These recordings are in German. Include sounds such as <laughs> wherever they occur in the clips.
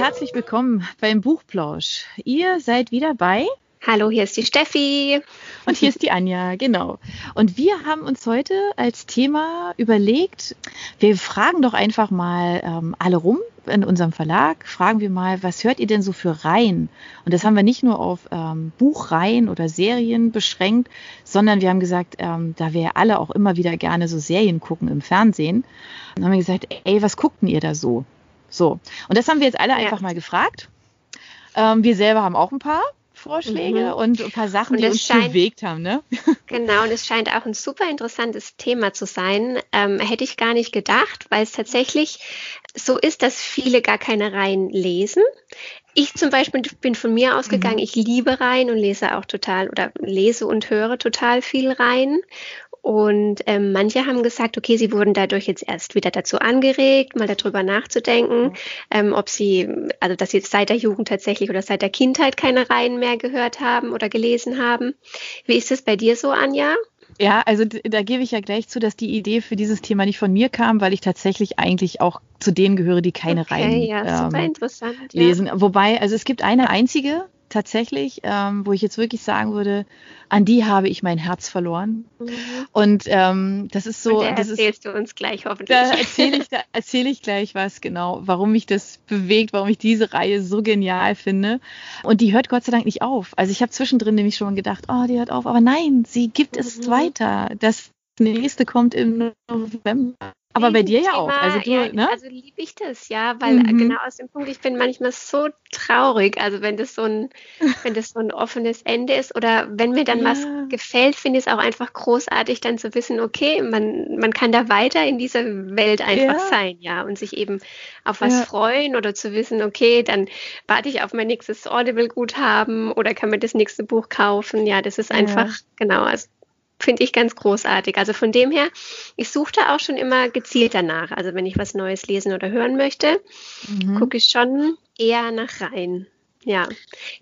herzlich willkommen beim Buchplausch. Ihr seid wieder bei Hallo, hier ist die Steffi. Und hier ist die Anja, genau. Und wir haben uns heute als Thema überlegt, wir fragen doch einfach mal ähm, alle rum in unserem Verlag, fragen wir mal, was hört ihr denn so für Reihen? Und das haben wir nicht nur auf ähm, Buchreihen oder Serien beschränkt, sondern wir haben gesagt, ähm, da wir alle auch immer wieder gerne so Serien gucken im Fernsehen, dann haben wir gesagt, ey, was guckten ihr da so? So. Und das haben wir jetzt alle ja. einfach mal gefragt. Ähm, wir selber haben auch ein paar. Vorschläge mhm. und ein paar Sachen, die uns scheint, bewegt haben. Ne? <laughs> Genau, und es scheint auch ein super interessantes Thema zu sein. Ähm, hätte ich gar nicht gedacht, weil es tatsächlich so ist, dass viele gar keine Reihen lesen. Ich zum Beispiel bin von mir ausgegangen, mhm. ich liebe Reihen und lese auch total oder lese und höre total viel Reihen. Und ähm, manche haben gesagt, okay, sie wurden dadurch jetzt erst wieder dazu angeregt, mal darüber nachzudenken, mhm. ähm, ob sie, also dass sie jetzt seit der Jugend tatsächlich oder seit der Kindheit keine Reihen mehr gehört haben oder gelesen haben. Wie ist es bei dir so, Anja? Ja, also da gebe ich ja gleich zu, dass die Idee für dieses Thema nicht von mir kam, weil ich tatsächlich eigentlich auch zu denen gehöre, die keine okay, Reihen ja, ähm, lesen. Ja. Wobei, also es gibt eine einzige, tatsächlich, ähm, wo ich jetzt wirklich sagen würde, an die habe ich mein Herz verloren. Mhm. Und ähm, das ist so. Und da das erzählst ist, du uns gleich hoffentlich. Da erzähle ich, da erzähle ich gleich was genau, warum mich das bewegt, warum ich diese Reihe so genial finde. Und die hört Gott sei Dank nicht auf. Also ich habe zwischendrin nämlich schon gedacht, oh, die hört auf, aber nein, sie gibt es mhm. weiter. Das nächste kommt im November. Aber bei dir ja auch. Also du, ja, ne? Also liebe ich das, ja, weil mhm. genau aus dem Punkt, ich bin manchmal so traurig, also wenn das so ein, <laughs> wenn das so ein offenes Ende ist oder wenn mir dann ja. was gefällt, finde ich es auch einfach großartig, dann zu wissen, okay, man, man kann da weiter in dieser Welt einfach ja. sein, ja, und sich eben auf was freuen oder zu wissen, okay, dann warte ich auf mein nächstes Audible-Guthaben oder kann mir das nächste Buch kaufen. Ja, das ist einfach, genau, also finde ich ganz großartig. Also von dem her, ich suche da auch schon immer gezielt danach. Also wenn ich was Neues lesen oder hören möchte, mhm. gucke ich schon eher nach rein. Ja,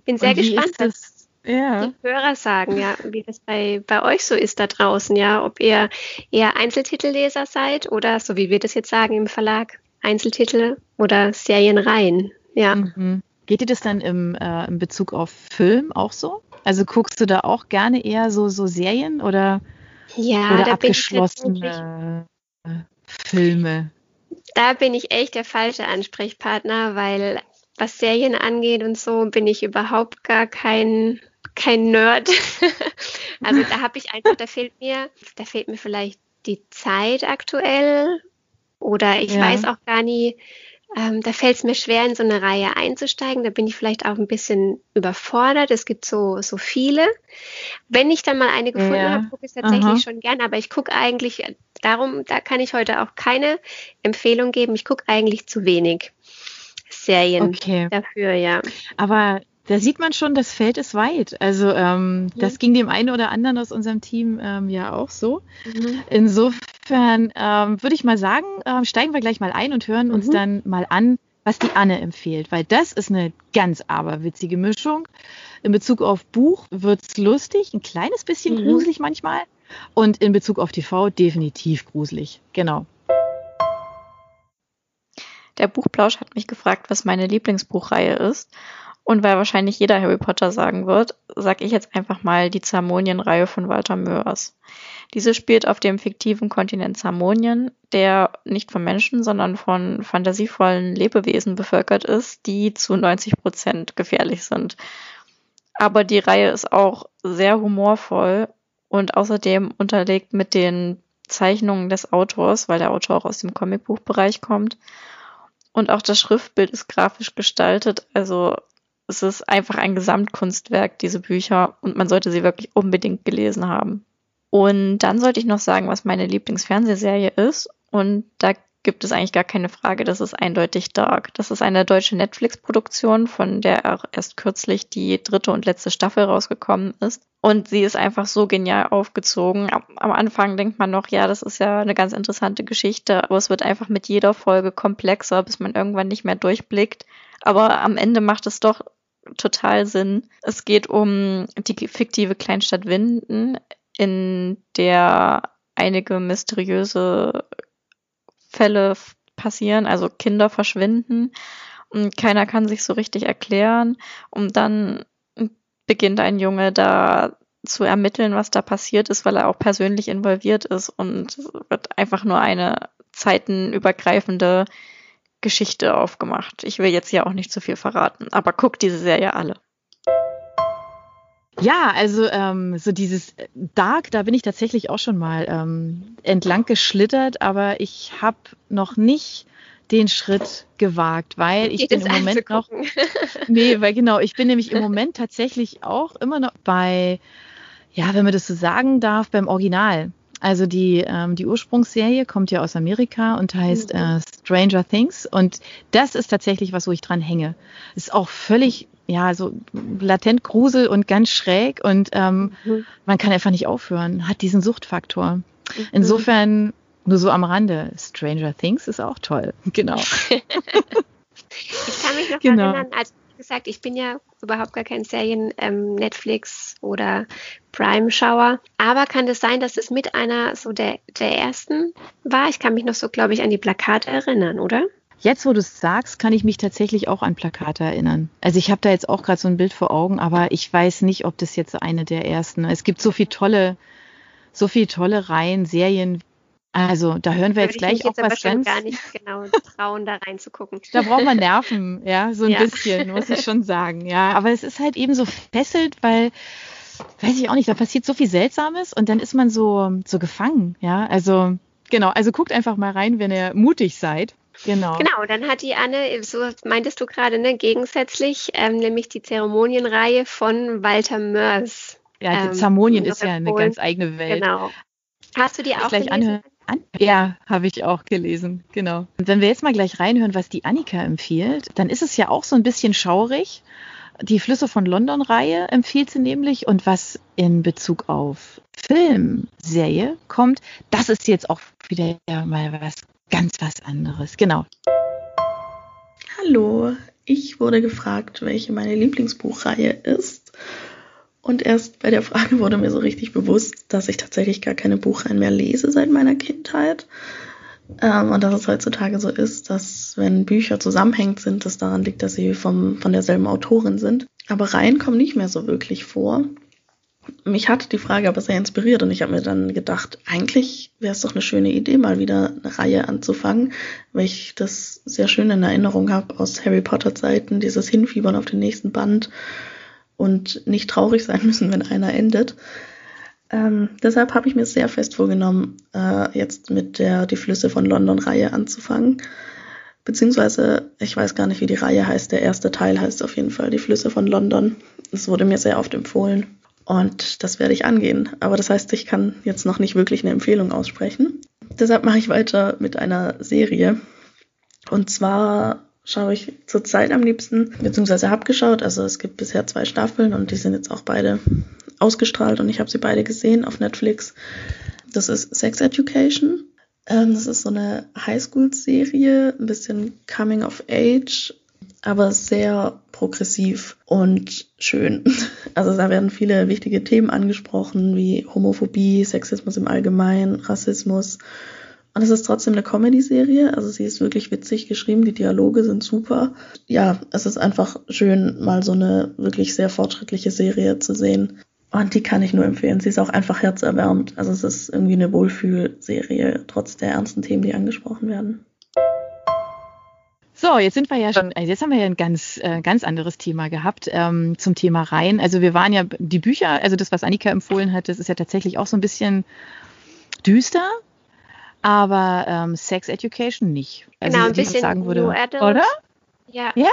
bin sehr gespannt, was ja. die Hörer sagen, ja, wie das bei, bei euch so ist da draußen, ja, ob ihr eher Einzeltitelleser seid oder so wie wir das jetzt sagen im Verlag, Einzeltitel oder Serienreihen. Ja. Mhm. Geht dir das dann im, äh, in Bezug auf Film auch so? Also guckst du da auch gerne eher so, so Serien oder, ja, oder abgeschlossene Filme? Da bin ich echt der falsche Ansprechpartner, weil was Serien angeht und so bin ich überhaupt gar kein kein Nerd. <laughs> also da habe ich einfach, da fehlt mir, da fehlt mir vielleicht die Zeit aktuell oder ich ja. weiß auch gar nie, ähm, da fällt es mir schwer, in so eine Reihe einzusteigen. Da bin ich vielleicht auch ein bisschen überfordert. Es gibt so, so viele. Wenn ich dann mal eine gefunden ja. habe, gucke ich es tatsächlich Aha. schon gern. Aber ich gucke eigentlich, darum, da kann ich heute auch keine Empfehlung geben. Ich gucke eigentlich zu wenig Serien okay. dafür, ja. Aber da sieht man schon, das Feld ist weit. Also ähm, ja. das ging dem einen oder anderen aus unserem Team ähm, ja auch so. Mhm. Insofern ähm, würde ich mal sagen, ähm, steigen wir gleich mal ein und hören mhm. uns dann mal an, was die Anne empfiehlt, weil das ist eine ganz aberwitzige Mischung. In Bezug auf Buch wird es lustig, ein kleines bisschen mhm. gruselig manchmal. Und in Bezug auf TV definitiv gruselig. Genau. Der Buchplausch hat mich gefragt, was meine Lieblingsbuchreihe ist. Und weil wahrscheinlich jeder Harry Potter sagen wird, sage ich jetzt einfach mal die Zamonien-Reihe von Walter Mörs. Diese spielt auf dem fiktiven Kontinent Zamonien, der nicht von Menschen, sondern von fantasievollen Lebewesen bevölkert ist, die zu 90 Prozent gefährlich sind. Aber die Reihe ist auch sehr humorvoll und außerdem unterlegt mit den Zeichnungen des Autors, weil der Autor auch aus dem Comicbuchbereich kommt. Und auch das Schriftbild ist grafisch gestaltet, also es ist einfach ein Gesamtkunstwerk, diese Bücher, und man sollte sie wirklich unbedingt gelesen haben. Und dann sollte ich noch sagen, was meine Lieblingsfernsehserie ist. Und da gibt es eigentlich gar keine Frage, das ist eindeutig Dark. Das ist eine deutsche Netflix-Produktion, von der auch erst kürzlich die dritte und letzte Staffel rausgekommen ist. Und sie ist einfach so genial aufgezogen. Am Anfang denkt man noch, ja, das ist ja eine ganz interessante Geschichte, aber es wird einfach mit jeder Folge komplexer, bis man irgendwann nicht mehr durchblickt. Aber am Ende macht es doch total Sinn. Es geht um die fiktive Kleinstadt Winden, in der einige mysteriöse Fälle passieren, also Kinder verschwinden und keiner kann sich so richtig erklären. Und dann beginnt ein Junge da zu ermitteln, was da passiert ist, weil er auch persönlich involviert ist und wird einfach nur eine zeitenübergreifende Geschichte aufgemacht. Ich will jetzt ja auch nicht zu viel verraten, aber guckt diese Serie alle. Ja, also ähm, so dieses Dark, da bin ich tatsächlich auch schon mal ähm, entlang geschlittert, aber ich habe noch nicht den Schritt gewagt, weil ich bin im Moment noch. <laughs> nee, weil genau, ich bin nämlich im Moment tatsächlich auch immer noch bei, ja, wenn man das so sagen darf, beim Original. Also die, ähm, die Ursprungsserie kommt ja aus Amerika und heißt mhm. äh, Stranger Things. Und das ist tatsächlich was, wo ich dran hänge. Ist auch völlig, ja, so latent Grusel und ganz schräg. Und ähm, mhm. man kann einfach nicht aufhören. Hat diesen Suchtfaktor. Mhm. Insofern, nur so am Rande, Stranger Things ist auch toll. <laughs> Genau. <laughs> ich kann mich noch genau. erinnern, als gesagt, ich bin ja überhaupt gar kein Serien ähm, Netflix oder Prime Schauer. Aber kann es das sein, dass es mit einer so der, der ersten war? Ich kann mich noch so, glaube ich, an die Plakate erinnern, oder? Jetzt, wo du es sagst, kann ich mich tatsächlich auch an Plakate erinnern. Also ich habe da jetzt auch gerade so ein Bild vor Augen, aber ich weiß nicht, ob das jetzt eine der ersten. Es gibt so viele tolle, so viele tolle Reihen, Serien also da hören wir jetzt gleich auch jetzt was ganz. gar nicht genau trauen, da reinzugucken. <laughs> Da braucht man Nerven, ja, so ein ja. bisschen, muss ich schon sagen, ja. Aber es ist halt eben so fesselt, weil, weiß ich auch nicht, da passiert so viel Seltsames und dann ist man so, so gefangen, ja. Also, genau, also guckt einfach mal rein, wenn ihr mutig seid. Genau. Genau, dann hat die Anne, so meintest du gerade, ne, gegensätzlich, ähm, nämlich die Zeremonienreihe von Walter Mörs. Ja, die ähm, Zeremonien ist ja eine ganz eigene Welt. Genau. Hast du die auch gleich anhören? An ja, habe ich auch gelesen, genau. Und wenn wir jetzt mal gleich reinhören, was die Annika empfiehlt, dann ist es ja auch so ein bisschen schaurig. Die Flüsse von London-Reihe empfiehlt sie nämlich und was in Bezug auf Filmserie kommt, das ist jetzt auch wieder mal was ganz was anderes. Genau. Hallo, ich wurde gefragt, welche meine Lieblingsbuchreihe ist. Und erst bei der Frage wurde mir so richtig bewusst, dass ich tatsächlich gar keine Buchreihen mehr lese seit meiner Kindheit. Ähm, und dass es heutzutage so ist, dass wenn Bücher zusammenhängend sind, das daran liegt, dass sie vom, von derselben Autorin sind. Aber Reihen kommen nicht mehr so wirklich vor. Mich hat die Frage aber sehr inspiriert und ich habe mir dann gedacht, eigentlich wäre es doch eine schöne Idee, mal wieder eine Reihe anzufangen, weil ich das sehr schön in Erinnerung habe aus Harry Potter Zeiten, dieses Hinfiebern auf den nächsten Band und nicht traurig sein müssen, wenn einer endet. Ähm, deshalb habe ich mir sehr fest vorgenommen, äh, jetzt mit der Die Flüsse von London Reihe anzufangen. Beziehungsweise, ich weiß gar nicht, wie die Reihe heißt. Der erste Teil heißt auf jeden Fall Die Flüsse von London. Es wurde mir sehr oft empfohlen. Und das werde ich angehen. Aber das heißt, ich kann jetzt noch nicht wirklich eine Empfehlung aussprechen. Deshalb mache ich weiter mit einer Serie. Und zwar schaue ich zurzeit am liebsten, beziehungsweise habe geschaut. Also es gibt bisher zwei Staffeln und die sind jetzt auch beide ausgestrahlt und ich habe sie beide gesehen auf Netflix. Das ist Sex Education. Ähm, das ist so eine Highschool-Serie, ein bisschen Coming of Age, aber sehr progressiv und schön. <laughs> Also da werden viele wichtige Themen angesprochen, wie Homophobie, Sexismus im Allgemeinen, Rassismus und es ist trotzdem eine Comedy-Serie, also sie ist wirklich witzig geschrieben, die Dialoge sind super. Ja, es ist einfach schön, mal so eine wirklich sehr fortschrittliche Serie zu sehen. Und die kann ich nur empfehlen. Sie ist auch einfach herzerwärmend. Also es ist irgendwie eine Wohlfühlserie, trotz der ernsten Themen, die angesprochen werden. So, jetzt sind wir ja schon, jetzt haben wir ja ein ganz, äh, ganz anderes Thema gehabt ähm, zum Thema Reihen. Also wir waren ja die Bücher, also das, was Annika empfohlen hat, das ist ja tatsächlich auch so ein bisschen düster, aber ähm, Sex Education nicht. Also, genau, ein bisschen sagen würde, oder? Ja. Ja.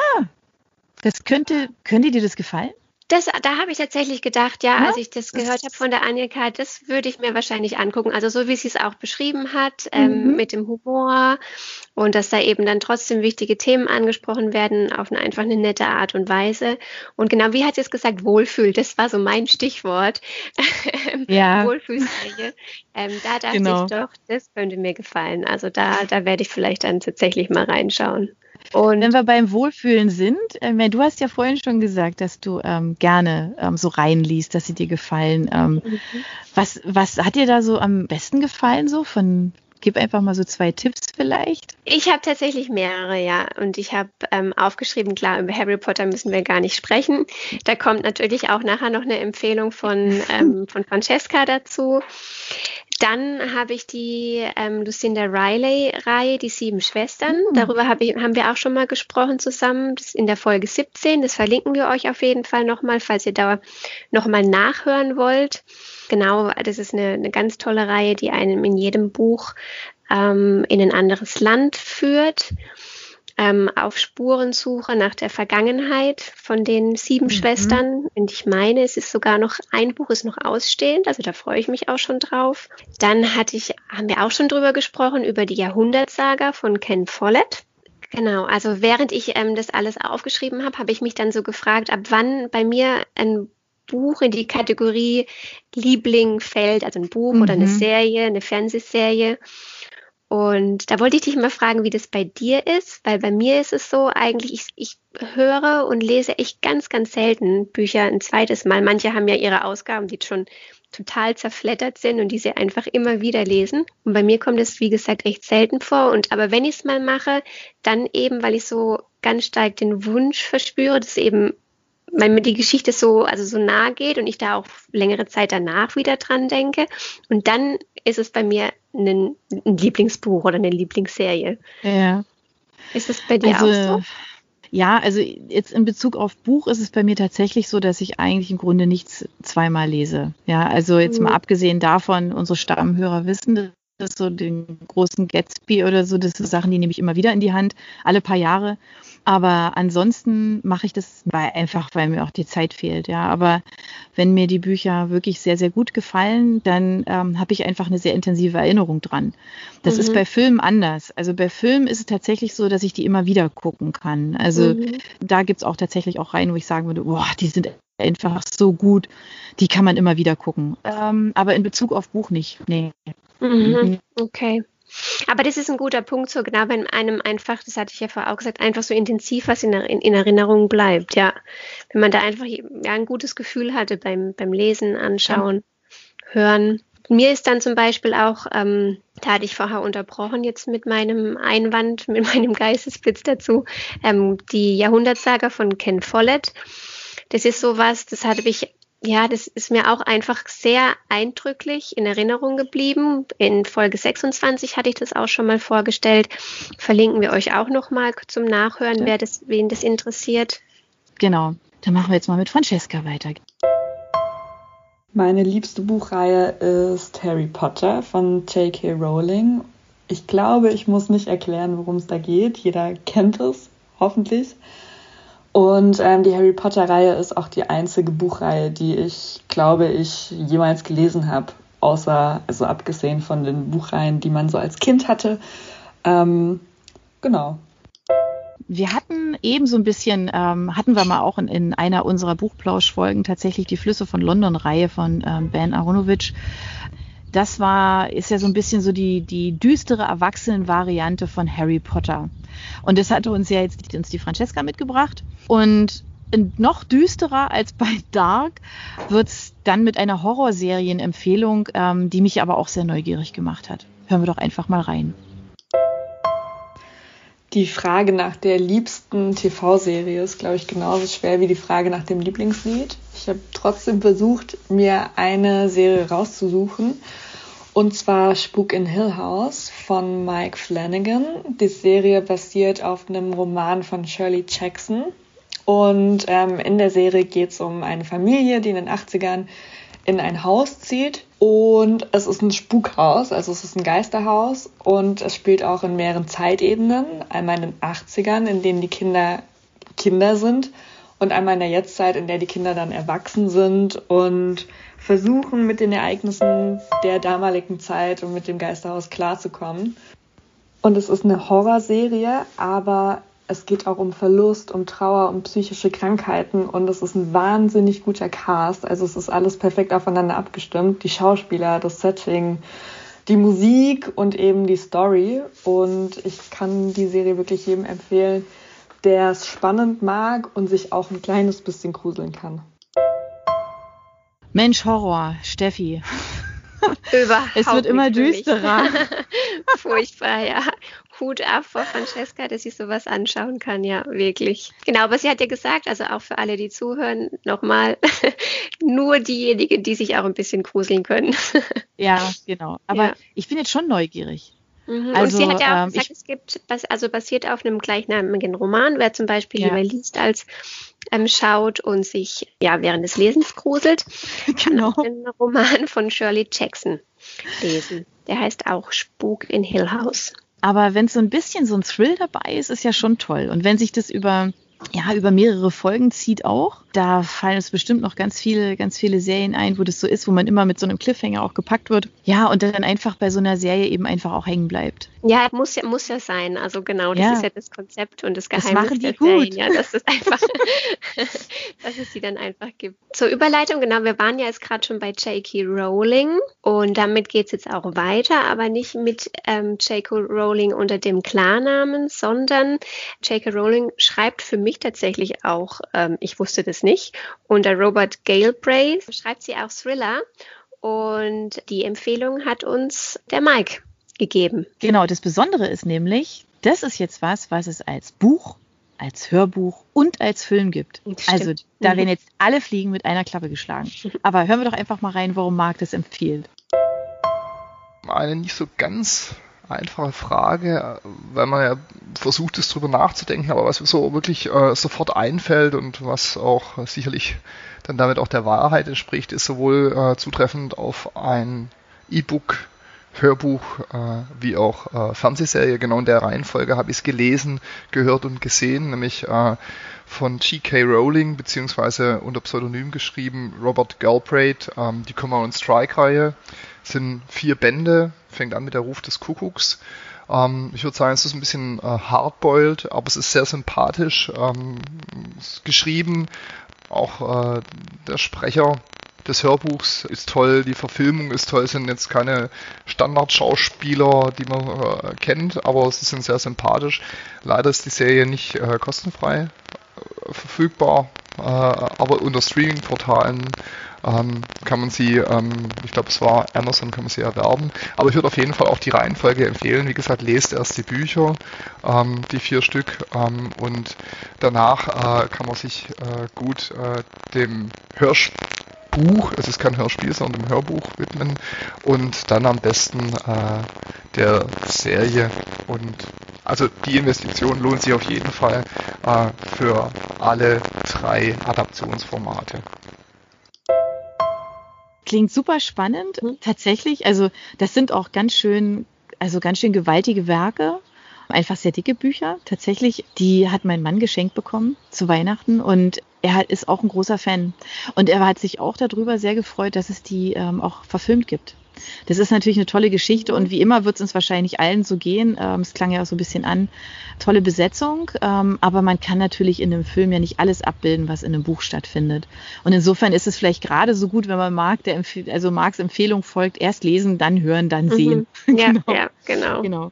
Das könnte, könnte dir das gefallen? Das, da habe ich tatsächlich gedacht, ja, ja, als ich das gehört habe von der Annika, das würde ich mir wahrscheinlich angucken. Also so wie sie es auch beschrieben hat, ähm, mhm. mit dem Humor und dass da eben dann trotzdem wichtige Themen angesprochen werden auf eine einfach eine nette Art und Weise. Und genau, wie hat sie es gesagt, Wohlfühl, das war so mein Stichwort. <laughs> Ja. Wohlfühlserie. Ähm, da dachte genau. ich doch, das könnte mir gefallen. Also da, da werde ich vielleicht dann tatsächlich mal reinschauen. Und wenn wir beim Wohlfühlen sind, äh, du hast ja vorhin schon gesagt, dass du ähm, gerne ähm, so reinliest, dass sie dir gefallen. Ähm, mhm. was, was hat dir da so am besten gefallen, so von Gib einfach mal so zwei Tipps vielleicht. Ich habe tatsächlich mehrere, ja. Und ich habe ähm, aufgeschrieben, klar, über Harry Potter müssen wir gar nicht sprechen. Da kommt natürlich auch nachher noch eine Empfehlung von, <laughs> ähm, von Francesca dazu. Dann habe ich die ähm, Lucinda Riley-Reihe, die sieben Schwestern. Mhm. Darüber hab ich, haben wir auch schon mal gesprochen zusammen das in der Folge 17. Das verlinken wir euch auf jeden Fall nochmal, falls ihr da nochmal nachhören wollt. Genau, das ist eine, eine ganz tolle Reihe, die einem in jedem Buch ähm, in ein anderes Land führt ähm, auf Spurensuche nach der Vergangenheit von den sieben mhm. Schwestern. Und ich meine, es ist sogar noch, ein Buch ist noch ausstehend, also da freue ich mich auch schon drauf. Dann hatte ich, haben wir auch schon drüber gesprochen, über die Jahrhundertsaga von Ken Follett. Genau, also während ich ähm, das alles aufgeschrieben habe, habe ich mich dann so gefragt, ab wann bei mir ein Buch in die Kategorie Liebling fällt, also ein Buch mhm. oder eine mhm. Serie, eine Fernsehserie. Und da wollte ich dich mal fragen, wie das bei dir ist, weil bei mir ist es so eigentlich, ich, ich höre und lese echt ganz, ganz selten Bücher ein zweites Mal. Manche haben ja ihre Ausgaben, die schon total zerflettert sind und die sie einfach immer wieder lesen. Und bei mir kommt es, wie gesagt, echt selten vor. Und aber wenn ich es mal mache, dann eben, weil ich so ganz stark den Wunsch verspüre, dass eben weil mir die Geschichte so, also so nahe geht und ich da auch längere Zeit danach wieder dran denke. Und dann ist es bei mir ein, ein Lieblingsbuch oder eine Lieblingsserie. Ja. Ist das bei dir also, auch so? Ja, also jetzt in Bezug auf Buch ist es bei mir tatsächlich so, dass ich eigentlich im Grunde nichts zweimal lese. Ja, also jetzt mhm. mal abgesehen davon, unsere Stammhörer wissen das so den großen Gatsby oder so, das sind Sachen, die nehme ich immer wieder in die Hand, alle paar Jahre. Aber ansonsten mache ich das weil, einfach, weil mir auch die Zeit fehlt. Ja, aber wenn mir die Bücher wirklich sehr, sehr gut gefallen, dann ähm, habe ich einfach eine sehr intensive Erinnerung dran. Das mhm. ist bei Filmen anders. Also bei Filmen ist es tatsächlich so, dass ich die immer wieder gucken kann. Also mhm. da gibt es auch tatsächlich auch rein, wo ich sagen würde, boah, die sind einfach so gut, die kann man immer wieder gucken. Ähm, aber in Bezug auf Buch nicht. Nee. Mhm. mhm. Okay. Aber das ist ein guter Punkt, so genau, wenn einem einfach, das hatte ich ja vorher auch gesagt, einfach so intensiv was in, in, in Erinnerung bleibt, ja. Wenn man da einfach ja, ein gutes Gefühl hatte beim, beim Lesen, Anschauen, ja. Hören. Mir ist dann zum Beispiel auch, ähm, da hatte ich vorher unterbrochen jetzt mit meinem Einwand, <laughs> mit meinem Geistesblitz dazu, ähm, die Jahrhundertsaga von Ken Follett. Das ist sowas, das hatte ich ja, das ist mir auch einfach sehr eindrücklich in Erinnerung geblieben. In Folge 26 hatte ich das auch schon mal vorgestellt. Verlinken wir euch auch noch mal zum Nachhören, ja. wer das, wen das interessiert. Genau. Dann machen wir jetzt mal mit Francesca weiter. Meine liebste Buchreihe ist Harry Potter von J.K. Rowling. Ich glaube, ich muss nicht erklären, worum es da geht. Jeder kennt es, hoffentlich. Und ähm, die Harry Potter-Reihe ist auch die einzige Buchreihe, die ich, glaube ich, jemals gelesen habe. Außer, also abgesehen von den Buchreihen, die man so als Kind hatte. Ähm, genau. Wir hatten eben so ein bisschen, ähm, hatten wir mal auch in, in einer unserer Buchplauschfolgen tatsächlich die Flüsse von London-Reihe von ähm, Ben Aronovich das war, ist ja so ein bisschen so die, die düstere Erwachsenen-Variante von Harry Potter. Und das hatte uns ja jetzt uns die Francesca mitgebracht. Und noch düsterer als bei Dark wird es dann mit einer Horrorserienempfehlung, ähm, die mich aber auch sehr neugierig gemacht hat. Hören wir doch einfach mal rein. Die Frage nach der liebsten TV-Serie ist, glaube ich, genauso schwer wie die Frage nach dem Lieblingslied. Ich habe trotzdem versucht, mir eine Serie rauszusuchen. Und zwar Spuk in Hill House von Mike Flanagan. Die Serie basiert auf einem Roman von Shirley Jackson. Und ähm, in der Serie geht es um eine Familie, die in den 80ern in ein Haus zieht. Und es ist ein Spukhaus, also es ist ein Geisterhaus. Und es spielt auch in mehreren Zeitebenen. Einmal in den 80ern, in denen die Kinder Kinder sind. Und einmal in der Jetztzeit, in der die Kinder dann erwachsen sind und versuchen, mit den Ereignissen der damaligen Zeit und mit dem Geisterhaus klarzukommen. Und es ist eine Horrorserie, aber es geht auch um Verlust, um Trauer, um psychische Krankheiten und es ist ein wahnsinnig guter Cast. Also es ist alles perfekt aufeinander abgestimmt. Die Schauspieler, das Setting, die Musik und eben die Story. Und ich kann die Serie wirklich jedem empfehlen, der es spannend mag und sich auch ein kleines bisschen gruseln kann. Mensch, Horror, Steffi. Überhaupt <laughs> es wird immer düsterer. <laughs> <laughs> Furchtbar, ja. Hut ab vor Francesca, dass ich sowas anschauen kann, ja, wirklich. Genau, aber sie hat ja gesagt, also auch für alle, die zuhören, nochmal, <laughs> nur diejenigen, die sich auch ein bisschen gruseln können. <laughs> ja, genau. Aber ja. ich bin jetzt schon neugierig. Mhm. Also, und sie hat ja auch ähm, gesagt, ich, es gibt, also basiert auf einem gleichnamigen Roman, wer zum Beispiel ja. lieber liest als ähm, schaut und sich ja während des Lesens gruselt, <laughs> genau. kann den Roman von Shirley Jackson lesen. Der heißt auch Spuk in Hill House. Aber wenn so ein bisschen so ein Thrill dabei ist, ist ja schon toll. Und wenn sich das über ja, über mehrere Folgen zieht auch. Da fallen es bestimmt noch ganz viele, ganz viele Serien ein, wo das so ist, wo man immer mit so einem Cliffhanger auch gepackt wird. Ja, und dann einfach bei so einer Serie eben einfach auch hängen bleibt. Ja, muss ja, muss ja sein. Also genau, das ja. ist ja das Konzept und das Geheimnis das machen die gut. Serien, ja, dass es einfach, <laughs> dass es sie dann einfach gibt. Zur Überleitung, genau, wir waren ja jetzt gerade schon bei J.K. Rowling und damit geht es jetzt auch weiter, aber nicht mit ähm, J.K. Rowling unter dem Klarnamen, sondern J.K. Rowling schreibt für mich tatsächlich auch, ähm, ich wusste das nicht, unter Robert Galbraith schreibt sie auch Thriller und die Empfehlung hat uns der Mike gegeben. Genau, das Besondere ist nämlich, das ist jetzt was, was es als Buch, als Hörbuch und als Film gibt. Stimmt. Also da mhm. werden jetzt alle Fliegen mit einer Klappe geschlagen. Aber hören wir doch einfach mal rein, warum Marc das empfiehlt. Eine nicht so ganz einfache Frage, weil man ja versucht ist, drüber nachzudenken, aber was so wirklich äh, sofort einfällt und was auch sicherlich dann damit auch der Wahrheit entspricht, ist sowohl äh, zutreffend auf ein E-Book, Hörbuch äh, wie auch äh, Fernsehserie. Genau in der Reihenfolge habe ich es gelesen, gehört und gesehen, nämlich äh, von G.K. Rowling, beziehungsweise unter Pseudonym geschrieben Robert Galbraith, ähm, die Command Strike-Reihe. Sind vier Bände, fängt an mit der Ruf des Kuckucks. Ähm, ich würde sagen, es ist ein bisschen äh, hardboiled, aber es ist sehr sympathisch ähm, geschrieben. Auch äh, der Sprecher des Hörbuchs ist toll, die Verfilmung ist toll, es sind jetzt keine Standardschauspieler, die man äh, kennt, aber sie sind sehr sympathisch. Leider ist die Serie nicht äh, kostenfrei äh, verfügbar, äh, aber unter Streaming-Portalen ähm, kann man sie, ähm, ich glaube es war Amazon, kann man sie erwerben. Aber ich würde auf jeden Fall auch die Reihenfolge empfehlen. Wie gesagt, lest erst die Bücher, ähm, die vier Stück, ähm, und danach äh, kann man sich äh, gut äh, dem Hörbuch, es ist kein Hörspiel, sondern dem Hörbuch widmen und dann am besten äh, der Serie und also die Investition lohnt sich auf jeden Fall äh, für alle drei Adaptionsformate. Klingt super spannend. Mhm. Tatsächlich, also das sind auch ganz schön, also ganz schön gewaltige Werke. Einfach sehr dicke Bücher. Tatsächlich, die hat mein Mann geschenkt bekommen zu Weihnachten und er ist auch ein großer Fan. Und er hat sich auch darüber sehr gefreut, dass es die ähm, auch verfilmt gibt. Das ist natürlich eine tolle Geschichte und wie immer wird es uns wahrscheinlich allen so gehen. Ähm, es klang ja auch so ein bisschen an. Tolle Besetzung, ähm, aber man kann natürlich in einem Film ja nicht alles abbilden, was in einem Buch stattfindet. Und insofern ist es vielleicht gerade so gut, wenn man mag, der Empf also Marks Empfehlung folgt, erst lesen, dann hören, dann mhm. sehen. Ja, <laughs> genau. ja, genau. genau.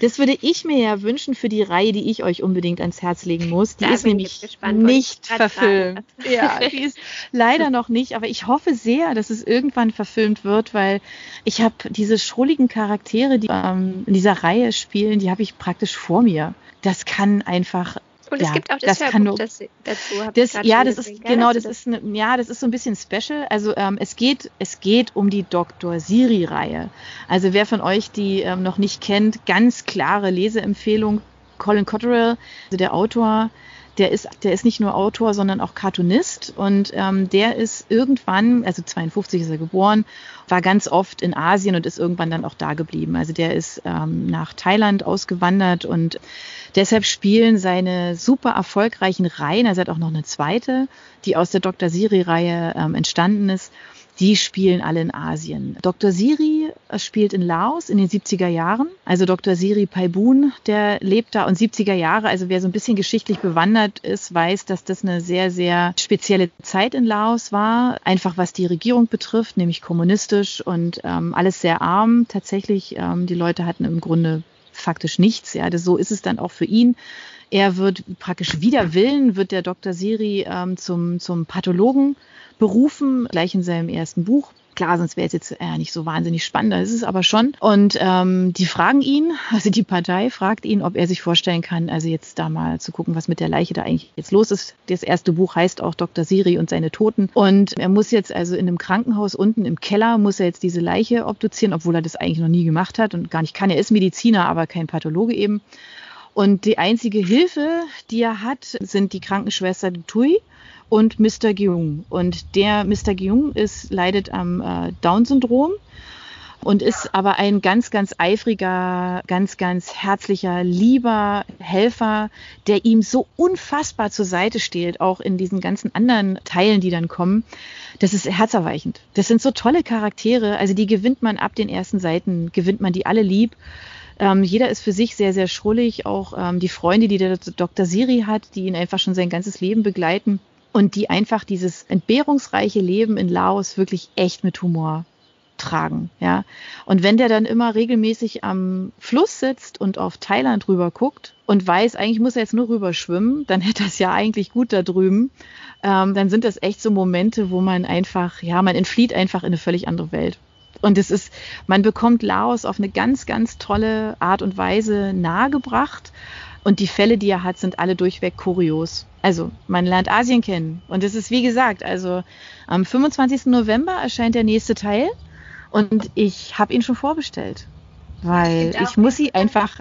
Das würde ich mir ja wünschen für die Reihe, die ich euch unbedingt ans Herz legen muss. Die da ist nämlich gespannt, nicht verfilmt. <laughs> Ja, die ist leider noch nicht, aber ich hoffe sehr, dass es irgendwann verfilmt wird, weil ich habe diese schrulligen Charaktere, die ähm, in dieser Reihe spielen, die habe ich praktisch vor mir. Das kann einfach und ja, es gibt auch das, das Hörbuch das, dazu. Das, ja, das ist genau, das, das ist eine, ja, das ist so ein bisschen special. Also ähm, es geht, es geht um die Dr. Siri-Reihe. Also wer von euch die ähm, noch nicht kennt, ganz klare Leseempfehlung. Colin Cotterill, also der Autor, der ist, der ist nicht nur Autor, sondern auch Cartoonist und ähm, der ist irgendwann, also 52 ist er geboren, war ganz oft in Asien und ist irgendwann dann auch da geblieben. Also der ist ähm, nach Thailand ausgewandert und Deshalb spielen seine super erfolgreichen Reihen, er hat auch noch eine zweite, die aus der Dr. Siri-Reihe ähm, entstanden ist, die spielen alle in Asien. Dr. Siri äh, spielt in Laos in den 70er Jahren. Also Dr. Siri Paibun, der lebt da und 70er Jahre. Also wer so ein bisschen geschichtlich bewandert ist, weiß, dass das eine sehr, sehr spezielle Zeit in Laos war. Einfach was die Regierung betrifft, nämlich kommunistisch und ähm, alles sehr arm. Tatsächlich, ähm, die Leute hatten im Grunde faktisch nichts. Ja, das, so ist es dann auch für ihn. Er wird praktisch wider Willen, wird der Dr. Siri ähm, zum, zum Pathologen berufen, gleich in seinem ersten Buch. Klar, sonst wäre es jetzt äh, nicht so wahnsinnig spannend, das ist es aber schon. Und ähm, die fragen ihn, <laughs> also die Partei fragt ihn, ob er sich vorstellen kann, also jetzt da mal zu gucken, was mit der Leiche da eigentlich jetzt los ist. Das erste Buch heißt auch Dr. Siri und seine Toten. Und er muss jetzt also in einem Krankenhaus unten im Keller, muss er jetzt diese Leiche obduzieren, obwohl er das eigentlich noch nie gemacht hat und gar nicht kann. Er ist Mediziner, aber kein Pathologe eben. Und die einzige Hilfe, die er hat, sind die Krankenschwester Tui und Mr. Gyung. Und der Mr. Gyung ist, leidet am äh, Down-Syndrom und ist aber ein ganz, ganz eifriger, ganz, ganz herzlicher, lieber Helfer, der ihm so unfassbar zur Seite steht, auch in diesen ganzen anderen Teilen, die dann kommen. Das ist herzerweichend. Das sind so tolle Charaktere. Also die gewinnt man ab den ersten Seiten, gewinnt man die alle lieb. Ähm, jeder ist für sich sehr, sehr schrullig. Auch ähm, die Freunde, die der Dr. Siri hat, die ihn einfach schon sein ganzes Leben begleiten und die einfach dieses entbehrungsreiche Leben in Laos wirklich echt mit Humor tragen, ja. Und wenn der dann immer regelmäßig am Fluss sitzt und auf Thailand rüber guckt und weiß, eigentlich muss er jetzt nur rüber schwimmen, dann hätte es ja eigentlich gut da drüben, ähm, dann sind das echt so Momente, wo man einfach, ja, man entflieht einfach in eine völlig andere Welt. Und es ist, man bekommt Laos auf eine ganz, ganz tolle Art und Weise nahegebracht. Und die Fälle, die er hat, sind alle durchweg kurios. Also man lernt Asien kennen. Und es ist wie gesagt, also am 25. November erscheint der nächste Teil. Und ich habe ihn schon vorbestellt weil ich, ich muss sie einfach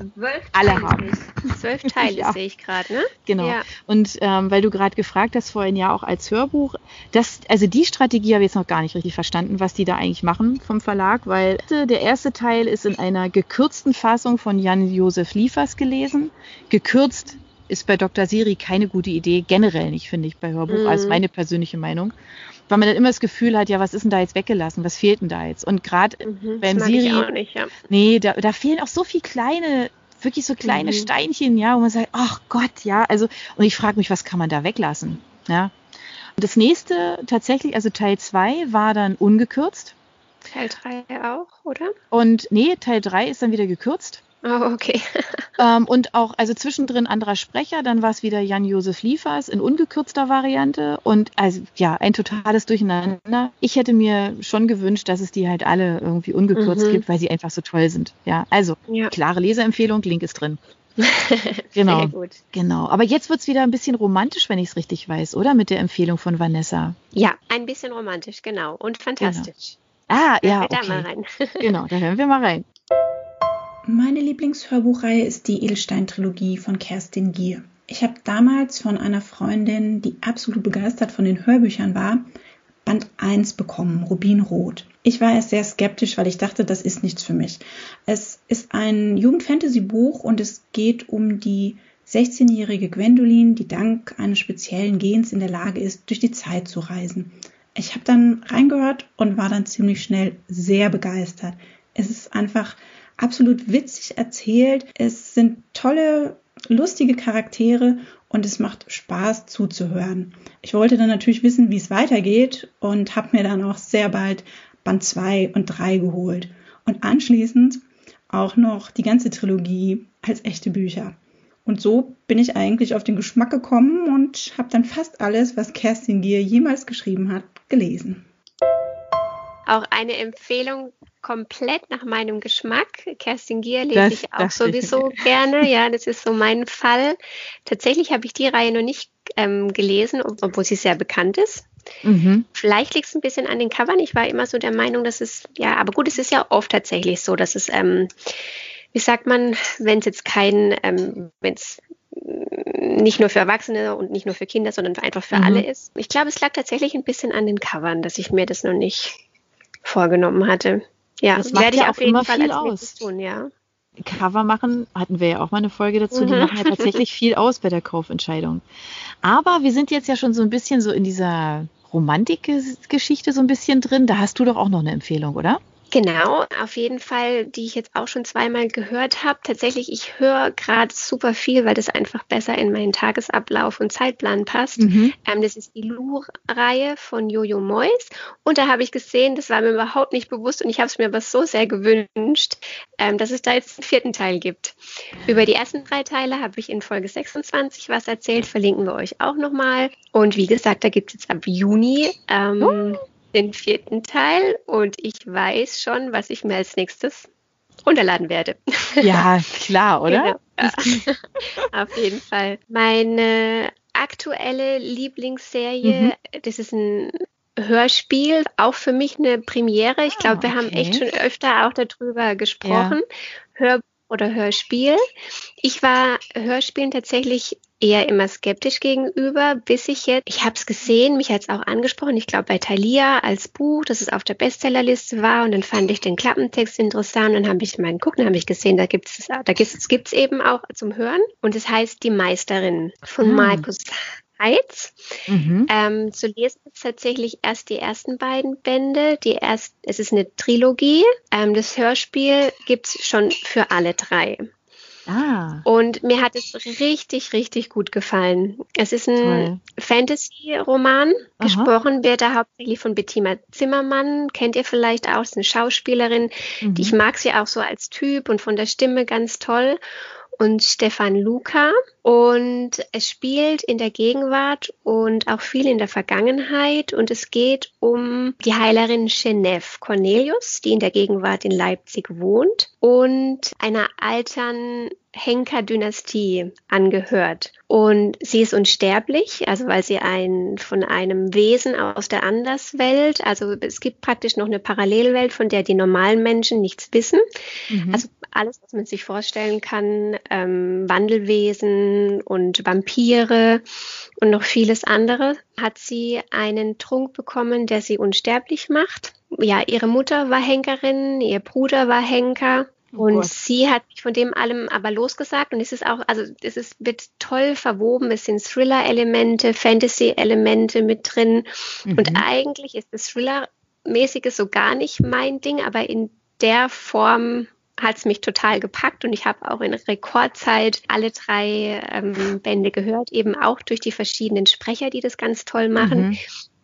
alle haben. Zwölf Teile ja. sehe ich gerade, <laughs> ne? Genau. Ja. Und ähm, weil du gerade gefragt hast vorhin ja auch als Hörbuch, das, also die Strategie habe ich jetzt noch gar nicht richtig verstanden, was die da eigentlich machen vom Verlag, weil der erste Teil ist in einer gekürzten Fassung von Jan-Josef Liefers gelesen. Gekürzt ist bei Dr. Siri keine gute Idee, generell nicht, finde ich, bei Hörbuch, mhm. als meine persönliche Meinung weil man dann immer das Gefühl hat, ja, was ist denn da jetzt weggelassen? Was fehlt denn da jetzt? Und gerade mhm, beim Siri, nicht, ja. nee, da, da fehlen auch so viele kleine, wirklich so kleine mhm. Steinchen, ja, wo man sagt, ach Gott, ja, also, und ich frage mich, was kann man da weglassen? Ja. Und das nächste tatsächlich, also Teil 2 war dann ungekürzt. Teil 3 auch, oder? Und nee, Teil 3 ist dann wieder gekürzt. Oh, okay. <laughs> ähm, und auch, also zwischendrin anderer Sprecher, dann war es wieder Jan-Josef Liefers in ungekürzter Variante und also ja, ein totales Durcheinander. Ich hätte mir schon gewünscht, dass es die halt alle irgendwie ungekürzt mhm. gibt, weil sie einfach so toll sind. Ja, also ja. klare Leseempfehlung, Link ist drin. <laughs> genau. Sehr gut. Genau. Aber jetzt wird es wieder ein bisschen romantisch, wenn ich es richtig weiß, oder? Mit der Empfehlung von Vanessa. Ja, ein bisschen romantisch, genau. Und fantastisch. Genau. Ah, ja. Okay. Da mal rein. genau, da hören wir mal rein. Meine Lieblingshörbuchreihe ist die Edelstein-Trilogie von Kerstin Gier. Ich habe damals von einer Freundin, die absolut begeistert von den Hörbüchern war, Band 1 bekommen, Rubinrot. Ich war erst sehr skeptisch, weil ich dachte, das ist nichts für mich. Es ist ein Jugendfantasy-Buch und es geht um die 16-jährige Gwendolyn, die dank eines speziellen Gens in der Lage ist, durch die Zeit zu reisen. Ich habe dann reingehört und war dann ziemlich schnell sehr begeistert. Es ist einfach absolut witzig erzählt. Es sind tolle, lustige Charaktere und es macht Spaß zuzuhören. Ich wollte dann natürlich wissen, wie es weitergeht und habe mir dann auch sehr bald Band 2 und 3 geholt. Und anschließend auch noch die ganze Trilogie als echte Bücher. Und so bin ich eigentlich auf den Geschmack gekommen und habe dann fast alles, was Kerstin Gier jemals geschrieben hat, gelesen. Auch eine Empfehlung komplett nach meinem Geschmack. Kerstin Gier lese ich auch sowieso ich. gerne. Ja, das ist so mein Fall. Tatsächlich habe ich die Reihe noch nicht ähm, gelesen, obwohl sie sehr bekannt ist. Mhm. Vielleicht liegt es ein bisschen an den Covern. Ich war immer so der Meinung, dass es, ja, aber gut, es ist ja oft tatsächlich so, dass es, ähm, wie sagt man, wenn es jetzt kein, ähm, wenn es nicht nur für Erwachsene und nicht nur für Kinder, sondern einfach für mhm. alle ist. Ich glaube, es lag tatsächlich ein bisschen an den Covern, dass ich mir das noch nicht vorgenommen hatte. Ja, das werde ich ja auf jeden Fall viel aus. tun, ja. Cover machen, hatten wir ja auch mal eine Folge dazu, die mhm. machen ja tatsächlich viel aus bei der Kaufentscheidung. Aber wir sind jetzt ja schon so ein bisschen so in dieser Romantikgeschichte so ein bisschen drin. Da hast du doch auch noch eine Empfehlung, oder? Genau, auf jeden Fall, die ich jetzt auch schon zweimal gehört habe. Tatsächlich, ich höre gerade super viel, weil das einfach besser in meinen Tagesablauf und Zeitplan passt. Mhm. Ähm, das ist die Lu-Reihe von Jojo Mois. Und da habe ich gesehen, das war mir überhaupt nicht bewusst und ich habe es mir aber so sehr gewünscht, ähm, dass es da jetzt einen vierten Teil gibt. Über die ersten drei Teile habe ich in Folge 26 was erzählt, verlinken wir euch auch nochmal. Und wie gesagt, da gibt es jetzt ab Juni. Ähm, oh den vierten Teil und ich weiß schon, was ich mir als nächstes runterladen werde. Ja, <laughs> klar, oder? Genau, ja. <laughs> Auf jeden Fall. Meine aktuelle Lieblingsserie, mhm. das ist ein Hörspiel, auch für mich eine Premiere. Ich glaube, wir ah, okay. haben echt schon öfter auch darüber gesprochen. Ja. Hör oder Hörspiel. Ich war Hörspielen tatsächlich eher immer skeptisch gegenüber, bis ich jetzt, ich habe es gesehen, mich hat es auch angesprochen, ich glaube bei Thalia als Buch, dass es auf der Bestsellerliste war und dann fand ich den Klappentext interessant und dann habe ich mal geguckt, dann habe ich gesehen, da gibt es da gibt's, gibt's eben auch zum Hören und es heißt Die Meisterin von ah. Markus Heiz. Mhm. Ähm, zu lesen ist tatsächlich erst die ersten beiden Bände. Die erst, es ist eine Trilogie. Ähm, das Hörspiel gibt es schon für alle drei. Ah. Und mir hat es richtig, richtig gut gefallen. Es ist ein Fantasy-Roman. Gesprochen wird er hauptsächlich von Bettina Zimmermann. Kennt ihr vielleicht auch, ist eine Schauspielerin. Mhm. Die, ich mag sie auch so als Typ und von der Stimme ganz toll und Stefan Luca. Und es spielt in der Gegenwart und auch viel in der Vergangenheit. Und es geht um die Heilerin Genève Cornelius, die in der Gegenwart in Leipzig wohnt und einer alten Henker-Dynastie angehört. Und sie ist unsterblich, also weil sie ein, von einem Wesen aus der Anderswelt, also es gibt praktisch noch eine Parallelwelt, von der die normalen Menschen nichts wissen. Mhm. Also alles, was man sich vorstellen kann, ähm, Wandelwesen und Vampire und noch vieles andere, hat sie einen Trunk bekommen, der sie unsterblich macht. Ja, ihre Mutter war Henkerin, ihr Bruder war Henker und Gott. sie hat mich von dem allem aber losgesagt und es ist auch, also es ist, wird toll verwoben, es sind Thriller-Elemente, Fantasy-Elemente mit drin mhm. und eigentlich ist das Thriller-mäßige so gar nicht mein Ding, aber in der Form hat es mich total gepackt und ich habe auch in Rekordzeit alle drei ähm, Bände gehört, eben auch durch die verschiedenen Sprecher, die das ganz toll machen. Mhm.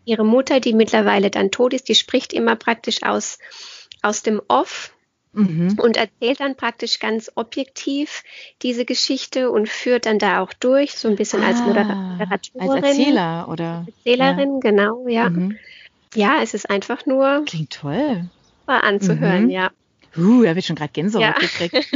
Ihre Mutter, die mittlerweile dann tot ist, die spricht immer praktisch aus, aus dem Off Mhm. und erzählt dann praktisch ganz objektiv diese Geschichte und führt dann da auch durch, so ein bisschen ah, als Moderatorin. Als Erzähler oder? Erzählerin, ja. genau, ja. Mhm. Ja, es ist einfach nur. Klingt toll. Anzuhören, mhm. ja. Uh, da habe ich schon gerade Gänsehaut ja. gekriegt. <laughs>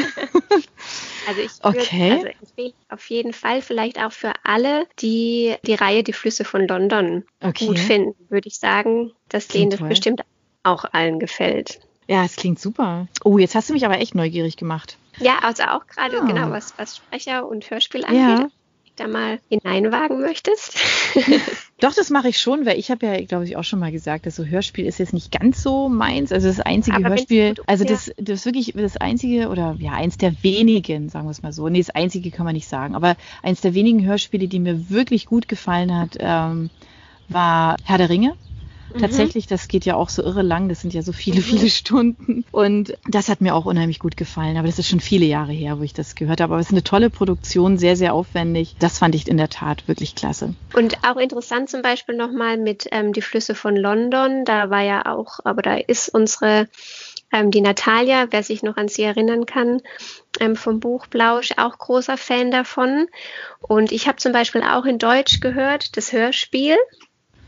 also ich würde okay. also empfehle auf jeden Fall vielleicht auch für alle, die die Reihe Die Flüsse von London okay. gut finden, würde ich sagen, dass denen das bestimmt auch allen gefällt. Ja, es klingt super. Oh, jetzt hast du mich aber echt neugierig gemacht. Ja, also auch gerade ah. genau, was, was Sprecher und Hörspiel angeht. Ja. Da mal hineinwagen möchtest. <laughs> Doch, das mache ich schon, weil ich habe ja, glaube ich, auch schon mal gesagt, dass so Hörspiel ist jetzt nicht ganz so meins. Also das einzige Aber Hörspiel, also das, das ist wirklich das einzige oder ja, eins der wenigen, sagen wir es mal so. Nee, das einzige kann man nicht sagen. Aber eins der wenigen Hörspiele, die mir wirklich gut gefallen hat, ähm, war Herr der Ringe. Mhm. Tatsächlich, das geht ja auch so irre lang. Das sind ja so viele, mhm. viele Stunden. Und das hat mir auch unheimlich gut gefallen. Aber das ist schon viele Jahre her, wo ich das gehört habe. Aber es ist eine tolle Produktion, sehr, sehr aufwendig. Das fand ich in der Tat wirklich klasse. Und auch interessant zum Beispiel nochmal mit ähm, Die Flüsse von London. Da war ja auch, aber da ist unsere ähm, die Natalia, wer sich noch an sie erinnern kann, ähm, vom Buch Blausch, auch großer Fan davon. Und ich habe zum Beispiel auch in Deutsch gehört, das Hörspiel.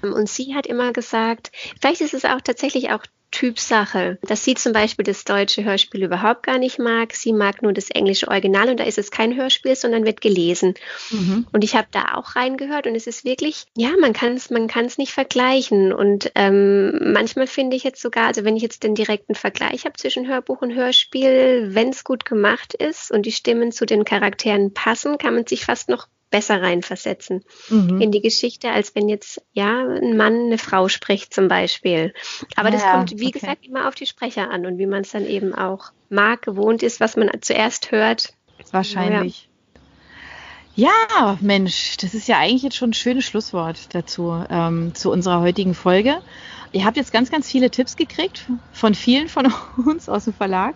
Und sie hat immer gesagt, vielleicht ist es auch tatsächlich auch Typsache, dass sie zum Beispiel das deutsche Hörspiel überhaupt gar nicht mag. Sie mag nur das englische Original und da ist es kein Hörspiel, sondern wird gelesen. Mhm. Und ich habe da auch reingehört und es ist wirklich, ja, man kann es man kann's nicht vergleichen. Und ähm, manchmal finde ich jetzt sogar, also wenn ich jetzt den direkten Vergleich habe zwischen Hörbuch und Hörspiel, wenn es gut gemacht ist und die Stimmen zu den Charakteren passen, kann man sich fast noch besser reinversetzen mhm. in die Geschichte, als wenn jetzt ja ein Mann eine Frau spricht zum Beispiel. Aber ja, das kommt, wie okay. gesagt, immer auf die Sprecher an und wie man es dann eben auch mag, gewohnt ist, was man zuerst hört. Wahrscheinlich. Ja. Mensch, das ist ja eigentlich jetzt schon ein schönes Schlusswort dazu, ähm, zu unserer heutigen Folge. Ihr habt jetzt ganz, ganz viele Tipps gekriegt von vielen von <laughs> uns aus dem Verlag.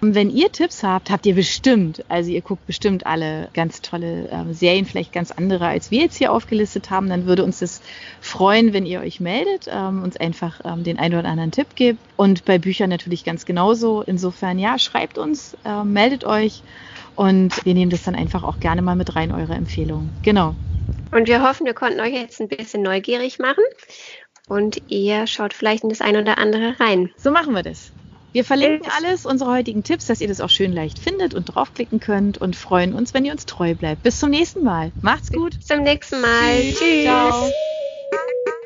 Wenn ihr Tipps habt, habt ihr bestimmt, also ihr guckt bestimmt alle ganz tolle äh, Serien, vielleicht ganz andere, als wir jetzt hier aufgelistet haben, dann würde uns das freuen, wenn ihr euch meldet, ähm, uns einfach ähm, den einen oder anderen Tipp gebt. Und bei Büchern natürlich ganz genauso. Insofern, ja, schreibt uns, äh, meldet euch und wir nehmen das dann einfach auch gerne mal mit rein, eure Empfehlungen. Genau. Und wir hoffen, wir konnten euch jetzt ein bisschen neugierig machen und ihr schaut vielleicht in das eine oder andere rein. So machen wir das. Wir verlinken alles, unsere heutigen Tipps, dass ihr das auch schön leicht findet und draufklicken könnt und freuen uns, wenn ihr uns treu bleibt. Bis zum nächsten Mal. Macht's gut. Bis zum nächsten Mal. Tschüss. Tschüss. Ciao.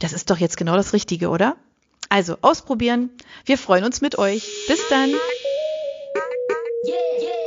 Das ist doch jetzt genau das Richtige, oder? Also ausprobieren. Wir freuen uns mit euch. Bis dann. Yeah, yeah.